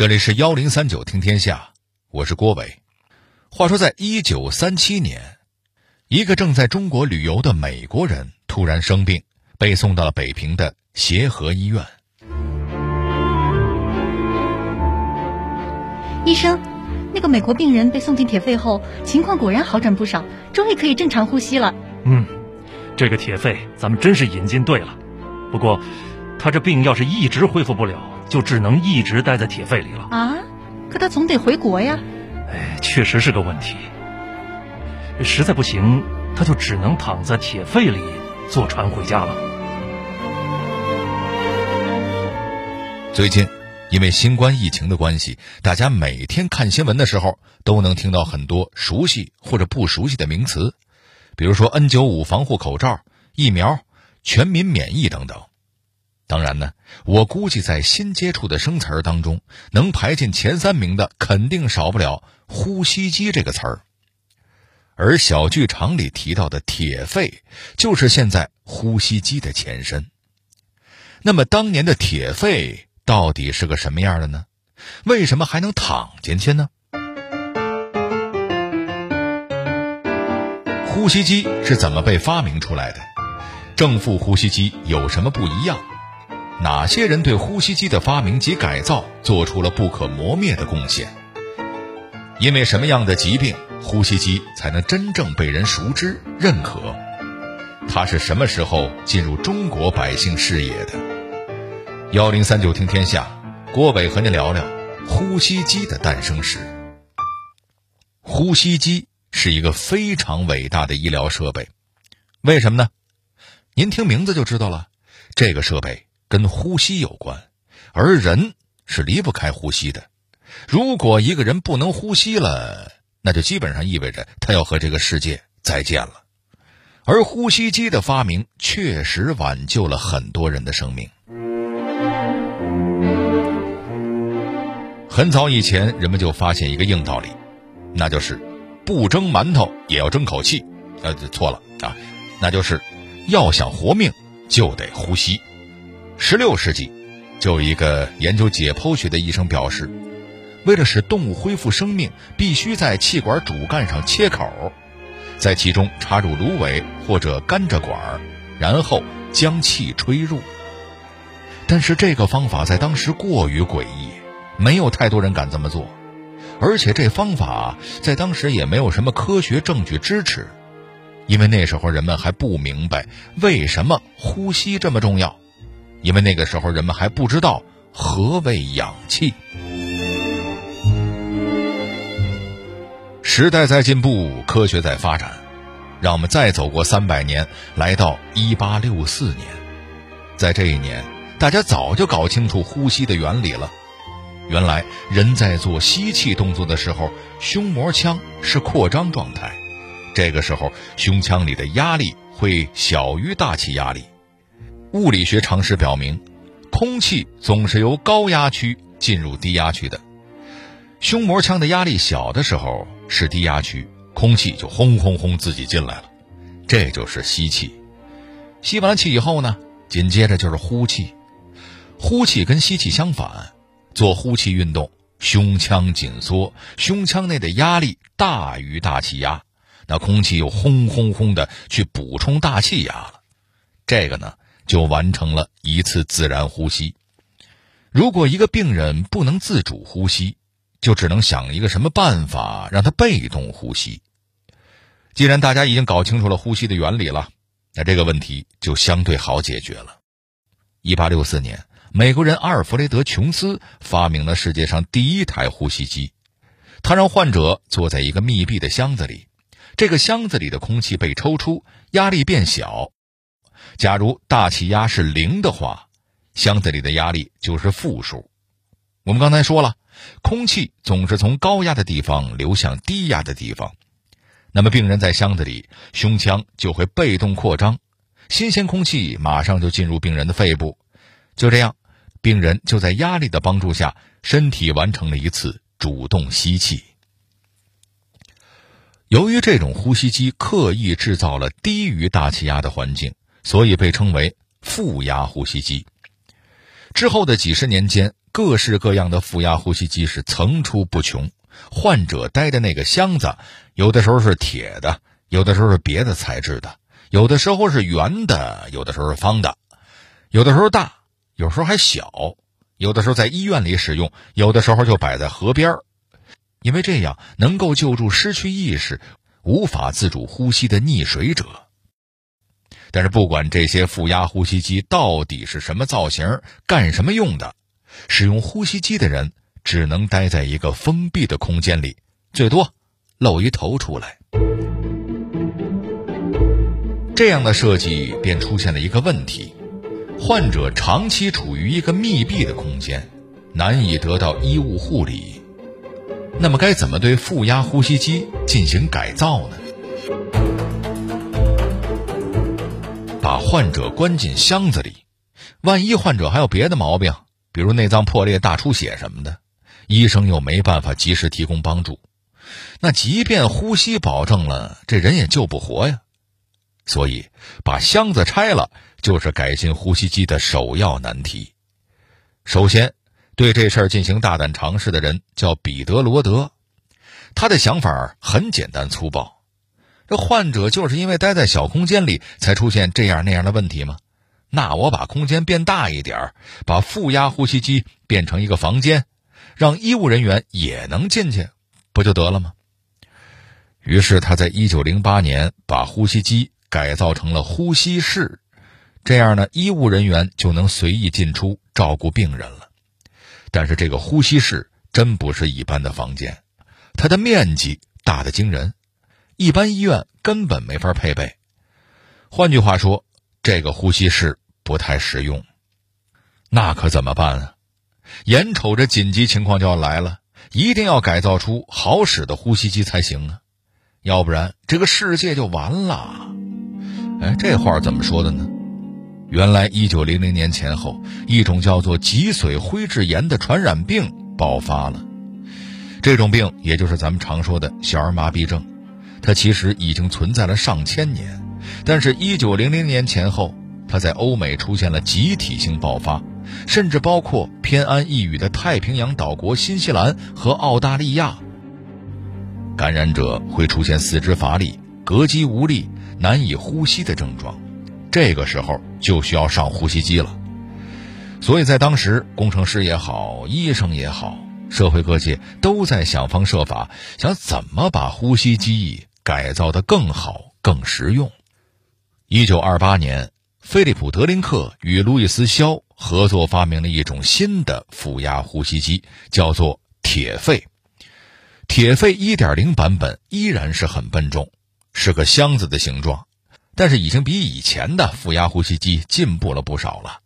这里是幺零三九听天下，我是郭伟。话说，在一九三七年，一个正在中国旅游的美国人突然生病，被送到了北平的协和医院。医生，那个美国病人被送进铁肺后，情况果然好转不少，终于可以正常呼吸了。嗯，这个铁肺咱们真是引进对了。不过，他这病要是一直恢复不了。就只能一直待在铁肺里了啊！可他总得回国呀。哎，确实是个问题。实在不行，他就只能躺在铁肺里坐船回家了。最近，因为新冠疫情的关系，大家每天看新闻的时候都能听到很多熟悉或者不熟悉的名词，比如说 N95 防护口罩、疫苗、全民免疫等等。当然呢，我估计在新接触的生词儿当中，能排进前三名的，肯定少不了“呼吸机”这个词儿。而小剧场里提到的铁肺，就是现在呼吸机的前身。那么，当年的铁肺到底是个什么样的呢？为什么还能躺进去呢？呼吸机是怎么被发明出来的？正负呼吸机有什么不一样？哪些人对呼吸机的发明及改造做出了不可磨灭的贡献？因为什么样的疾病，呼吸机才能真正被人熟知认可？它是什么时候进入中国百姓视野的？幺零三九听天下，郭伟和您聊聊呼吸机的诞生史。呼吸机是一个非常伟大的医疗设备，为什么呢？您听名字就知道了，这个设备。跟呼吸有关，而人是离不开呼吸的。如果一个人不能呼吸了，那就基本上意味着他要和这个世界再见了。而呼吸机的发明确实挽救了很多人的生命。很早以前，人们就发现一个硬道理，那就是不蒸馒头也要争口气。呃，错了啊，那就是要想活命就得呼吸。十六世纪，就有一个研究解剖学的医生表示，为了使动物恢复生命，必须在气管主干上切口，在其中插入芦苇或者甘蔗管，然后将气吹入。但是这个方法在当时过于诡异，没有太多人敢这么做，而且这方法在当时也没有什么科学证据支持，因为那时候人们还不明白为什么呼吸这么重要。因为那个时候人们还不知道何为氧气。时代在进步，科学在发展，让我们再走过三百年，来到一八六四年，在这一年，大家早就搞清楚呼吸的原理了。原来人在做吸气动作的时候，胸膜腔是扩张状态，这个时候胸腔里的压力会小于大气压力。物理学常识表明，空气总是由高压区进入低压区的。胸膜腔的压力小的时候是低压区，空气就轰轰轰自己进来了，这就是吸气。吸完气以后呢，紧接着就是呼气。呼气跟吸气相反，做呼气运动，胸腔紧缩，胸腔内的压力大于大气压，那空气又轰轰轰的去补充大气压了。这个呢？就完成了一次自然呼吸。如果一个病人不能自主呼吸，就只能想一个什么办法让他被动呼吸。既然大家已经搞清楚了呼吸的原理了，那这个问题就相对好解决了。一八六四年，美国人阿尔弗雷德·琼斯发明了世界上第一台呼吸机。他让患者坐在一个密闭的箱子里，这个箱子里的空气被抽出，压力变小。假如大气压是零的话，箱子里的压力就是负数。我们刚才说了，空气总是从高压的地方流向低压的地方。那么病人在箱子里，胸腔就会被动扩张，新鲜空气马上就进入病人的肺部。就这样，病人就在压力的帮助下，身体完成了一次主动吸气。由于这种呼吸机刻意制造了低于大气压的环境。所以被称为负压呼吸机。之后的几十年间，各式各样的负压呼吸机是层出不穷。患者待的那个箱子，有的时候是铁的，有的时候是别的材质的，有的时候是圆的，有的时候是方的，有的时候大，有时候还小，有的时候在医院里使用，有的时候就摆在河边，因为这样能够救助失去意识、无法自主呼吸的溺水者。但是，不管这些负压呼吸机到底是什么造型、干什么用的，使用呼吸机的人。只能待在一个封闭的空间里，最多露一头出来。这样的设计便出现了一个问题：患者长期处于一个密闭的空间，难以得到医务护理。那么，该怎么对负压呼吸机进行改造呢？把患者关进箱子里，万一患者还有别的毛病，比如内脏破裂、大出血什么的。医生又没办法及时提供帮助，那即便呼吸保证了，这人也救不活呀。所以，把箱子拆了就是改进呼吸机的首要难题。首先，对这事儿进行大胆尝试的人叫彼得罗德，他的想法很简单粗暴：这患者就是因为待在小空间里，才出现这样那样的问题吗？那我把空间变大一点，把负压呼吸机变成一个房间。让医务人员也能进去，不就得了吗？于是他在一九零八年把呼吸机改造成了呼吸室，这样呢，医务人员就能随意进出照顾病人了。但是这个呼吸室真不是一般的房间，它的面积大得惊人，一般医院根本没法配备。换句话说，这个呼吸室不太实用。那可怎么办啊？眼瞅着紧急情况就要来了，一定要改造出好使的呼吸机才行啊，要不然这个世界就完了。哎，这话怎么说的呢？原来一九零零年前后，一种叫做脊髓灰质炎的传染病爆发了。这种病也就是咱们常说的小儿麻痹症，它其实已经存在了上千年，但是一九零零年前后，它在欧美出现了集体性爆发。甚至包括偏安一隅的太平洋岛国新西兰和澳大利亚，感染者会出现四肢乏力、膈肌无力、难以呼吸的症状，这个时候就需要上呼吸机了。所以在当时，工程师也好，医生也好，社会各界都在想方设法，想怎么把呼吸机改造得更好、更实用。一九二八年。菲利普·德林克与路易斯·肖合作发明了一种新的负压呼吸机，叫做铁肺。铁肺1.0版本依然是很笨重，是个箱子的形状，但是已经比以前的负压呼吸机进步了不少了。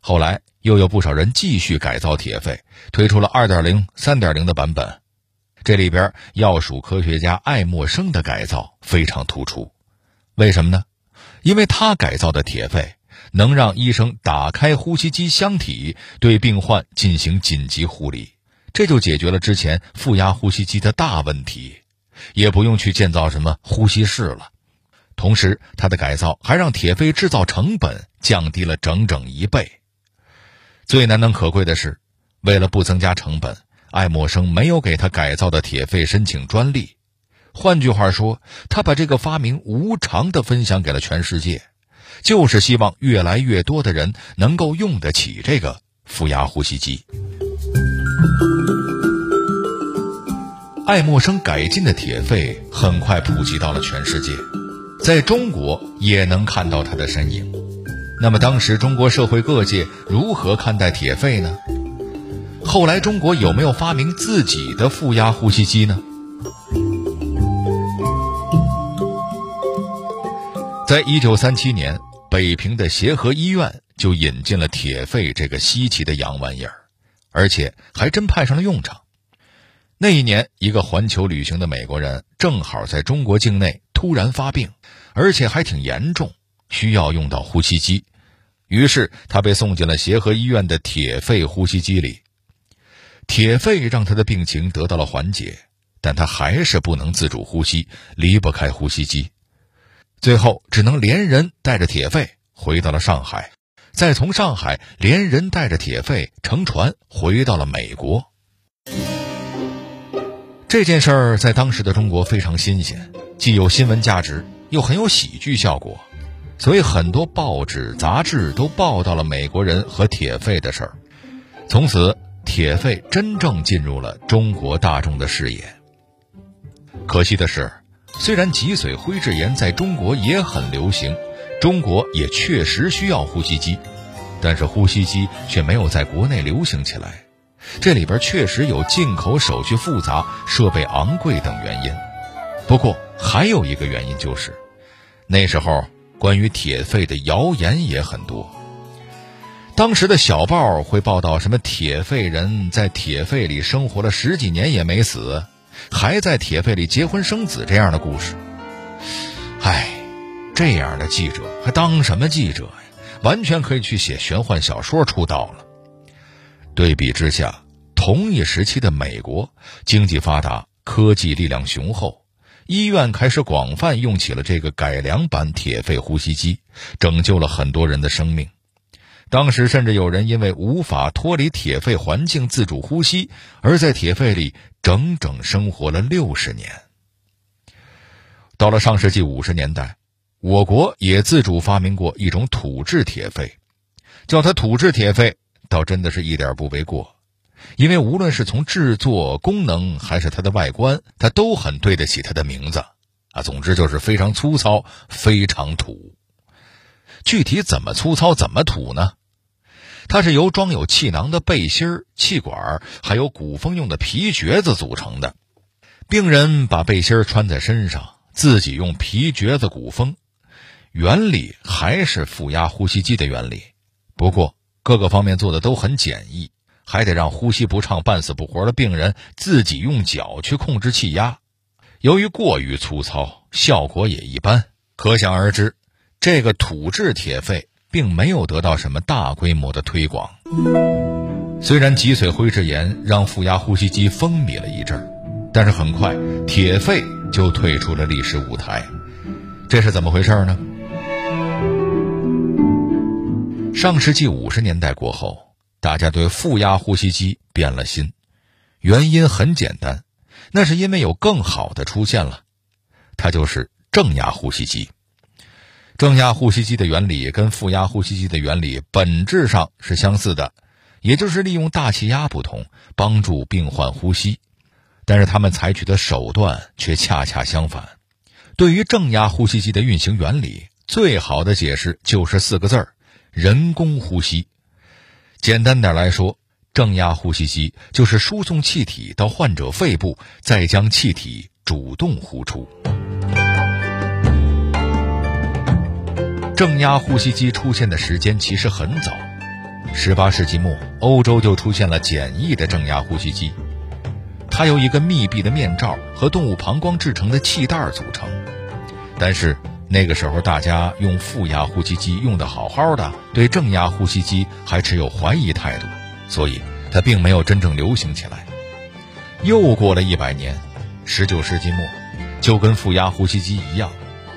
后来又有不少人继续改造铁肺，推出了2.0、3.0的版本。这里边要数科学家爱默生的改造非常突出，为什么呢？因为他改造的铁肺能让医生打开呼吸机箱体，对病患进行紧急护理，这就解决了之前负压呼吸机的大问题，也不用去建造什么呼吸室了。同时，他的改造还让铁肺制造成本降低了整整一倍。最难能可贵的是，为了不增加成本，爱默生没有给他改造的铁肺申请专利。换句话说，他把这个发明无偿的分享给了全世界，就是希望越来越多的人能够用得起这个负压呼吸机。爱默生改进的铁肺很快普及到了全世界，在中国也能看到它的身影。那么，当时中国社会各界如何看待铁肺呢？后来，中国有没有发明自己的负压呼吸机呢？在一九三七年，北平的协和医院就引进了铁肺这个稀奇的洋玩意儿，而且还真派上了用场。那一年，一个环球旅行的美国人正好在中国境内突然发病，而且还挺严重，需要用到呼吸机。于是他被送进了协和医院的铁肺呼吸机里。铁肺让他的病情得到了缓解，但他还是不能自主呼吸，离不开呼吸机。最后只能连人带着铁肺回到了上海，再从上海连人带着铁肺乘船回到了美国。这件事儿在当时的中国非常新鲜，既有新闻价值，又很有喜剧效果，所以很多报纸、杂志都报道了美国人和铁肺的事儿。从此，铁肺真正进入了中国大众的视野。可惜的是，虽然脊髓灰质炎在中国也很流行，中国也确实需要呼吸机，但是呼吸机却没有在国内流行起来。这里边确实有进口手续复杂、设备昂贵等原因。不过还有一个原因就是，那时候关于铁肺的谣言也很多。当时的小报会报道什么铁肺人在铁肺里生活了十几年也没死，还在铁肺里结婚生子这样的故事。唉，这样的记者还当什么记者呀？完全可以去写玄幻小说出道了。对比之下，同一时期的美国经济发达，科技力量雄厚，医院开始广泛用起了这个改良版铁肺呼吸机，拯救了很多人的生命。当时甚至有人因为无法脱离铁肺环境自主呼吸，而在铁肺里整整生活了六十年。到了上世纪五十年代，我国也自主发明过一种土制铁肺，叫它土制铁肺。倒真的是一点不为过，因为无论是从制作功能还是它的外观，它都很对得起它的名字啊。总之就是非常粗糙，非常土。具体怎么粗糙，怎么土呢？它是由装有气囊的背心、气管，还有鼓风用的皮橛子组成的。病人把背心穿在身上，自己用皮橛子鼓风，原理还是负压呼吸机的原理，不过。各个方面做的都很简易，还得让呼吸不畅、半死不活的病人自己用脚去控制气压。由于过于粗糙，效果也一般。可想而知，这个土制铁肺并没有得到什么大规模的推广。虽然脊髓灰质炎让负压呼吸机风靡了一阵儿，但是很快铁肺就退出了历史舞台。这是怎么回事呢？上世纪五十年代过后，大家对负压呼吸机变了心，原因很简单，那是因为有更好的出现了，它就是正压呼吸机。正压呼吸机的原理跟负压呼吸机的原理本质上是相似的，也就是利用大气压不同，帮助病患呼吸，但是他们采取的手段却恰恰相反。对于正压呼吸机的运行原理，最好的解释就是四个字儿。人工呼吸，简单点来说，正压呼吸机就是输送气体到患者肺部，再将气体主动呼出。正压呼吸机出现的时间其实很早，十八世纪末，欧洲就出现了简易的正压呼吸机，它由一个密闭的面罩和动物膀胱制成的气袋组成，但是。那个时候，大家用负压呼吸机用的好好的，对正压呼吸机还持有怀疑态度，所以它并没有真正流行起来。又过了一百年，十九世纪末，就跟负压呼吸机一样，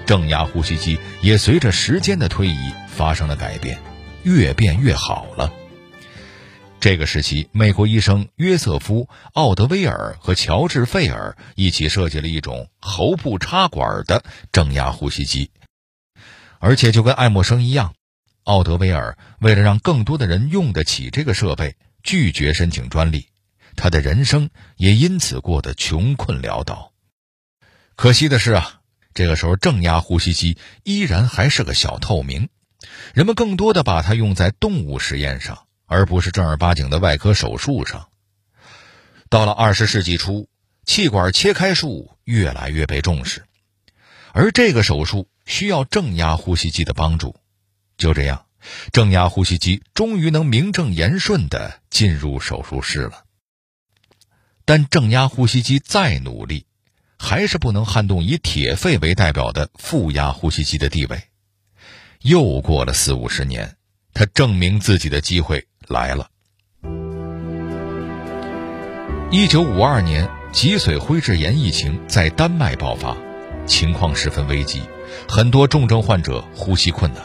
正压呼吸机也随着时间的推移发生了改变，越变越好了。这个时期，美国医生约瑟夫·奥德威尔和乔治·费尔一起设计了一种喉部插管的正压呼吸机，而且就跟爱默生一样，奥德威尔为了让更多的人用得起这个设备，拒绝申请专利，他的人生也因此过得穷困潦倒。可惜的是啊，这个时候正压呼吸机依然还是个小透明，人们更多的把它用在动物实验上。而不是正儿八经的外科手术上。到了二十世纪初，气管切开术越来越被重视，而这个手术需要正压呼吸机的帮助。就这样，正压呼吸机终于能名正言顺地进入手术室了。但正压呼吸机再努力，还是不能撼动以铁肺为代表的负压呼吸机的地位。又过了四五十年，他证明自己的机会。来了。一九五二年，脊髓灰质炎疫情在丹麦爆发，情况十分危急，很多重症患者呼吸困难，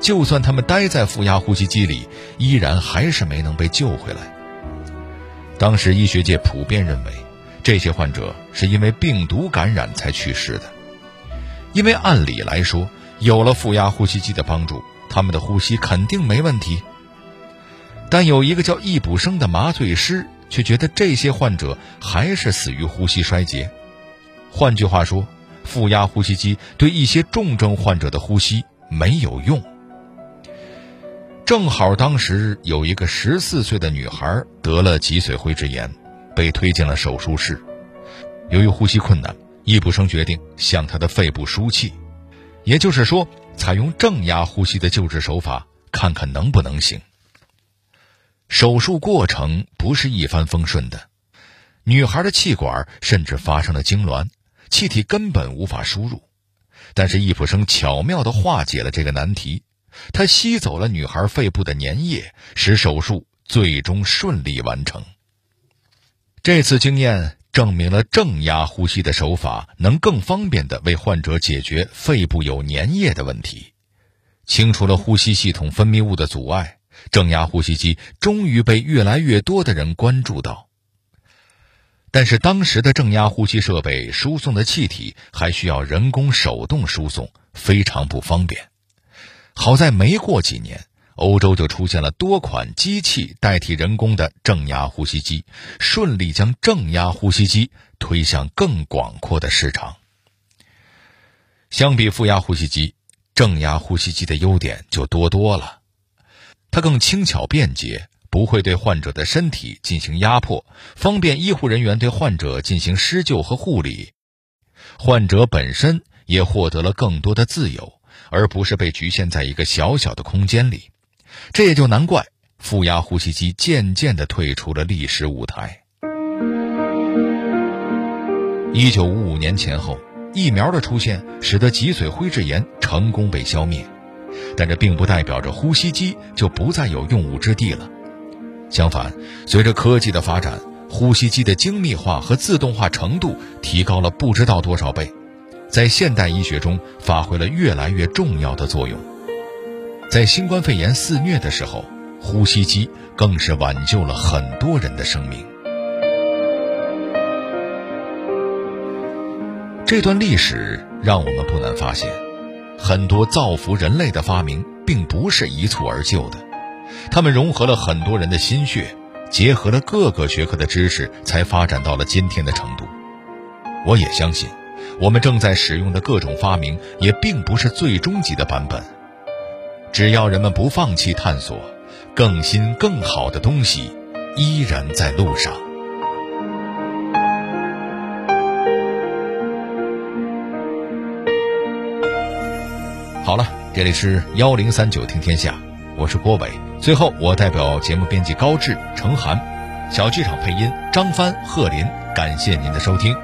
就算他们待在负压呼吸机里，依然还是没能被救回来。当时医学界普遍认为，这些患者是因为病毒感染才去世的，因为按理来说，有了负压呼吸机的帮助，他们的呼吸肯定没问题。但有一个叫易卜生的麻醉师却觉得这些患者还是死于呼吸衰竭。换句话说，负压呼吸机对一些重症患者的呼吸没有用。正好当时有一个十四岁的女孩得了脊髓灰质炎，被推进了手术室。由于呼吸困难，易卜生决定向她的肺部输气，也就是说，采用正压呼吸的救治手法，看看能不能行。手术过程不是一帆风顺的，女孩的气管甚至发生了痉挛，气体根本无法输入。但是易卜生巧妙地化解了这个难题。他吸走了女孩肺部的粘液，使手术最终顺利完成。这次经验证明了正压呼吸的手法能更方便地为患者解决肺部有粘液的问题，清除了呼吸系统分泌物的阻碍。正压呼吸机终于被越来越多的人关注到。但是当时的正压呼吸设备输送的气体还需要人工手动输送，非常不方便。好在没过几年，欧洲就出现了多款机器代替人工的正压呼吸机，顺利将正压呼吸机推向更广阔的市场。相比负压呼吸机，正压呼吸机的优点就多多了。它更轻巧便捷，不会对患者的身体进行压迫，方便医护人员对患者进行施救和护理。患者本身也获得了更多的自由。而不是被局限在一个小小的空间里，这也就难怪负压呼吸机渐渐地退出了历史舞台。一九五五年前后，疫苗的出现使得脊髓灰质炎成功被消灭，但这并不代表着呼吸机就不再有用武之地了。相反，随着科技的发展，呼吸机的精密化和自动化程度提高了不知道多少倍。在现代医学中发挥了越来越重要的作用。在新冠肺炎肆虐的时候，呼吸机更是挽救了很多人的生命。这段历史让我们不难发现，很多造福人类的发明并不是一蹴而就的，他们融合了很多人的心血，结合了各个学科的知识，才发展到了今天的程度。我也相信。我们正在使用的各种发明也并不是最终级的版本，只要人们不放弃探索，更新更好的东西依然在路上。好了，这里是幺零三九听天下，我是郭伟。最后，我代表节目编辑高志、程涵，小剧场配音张帆、贺林，感谢您的收听。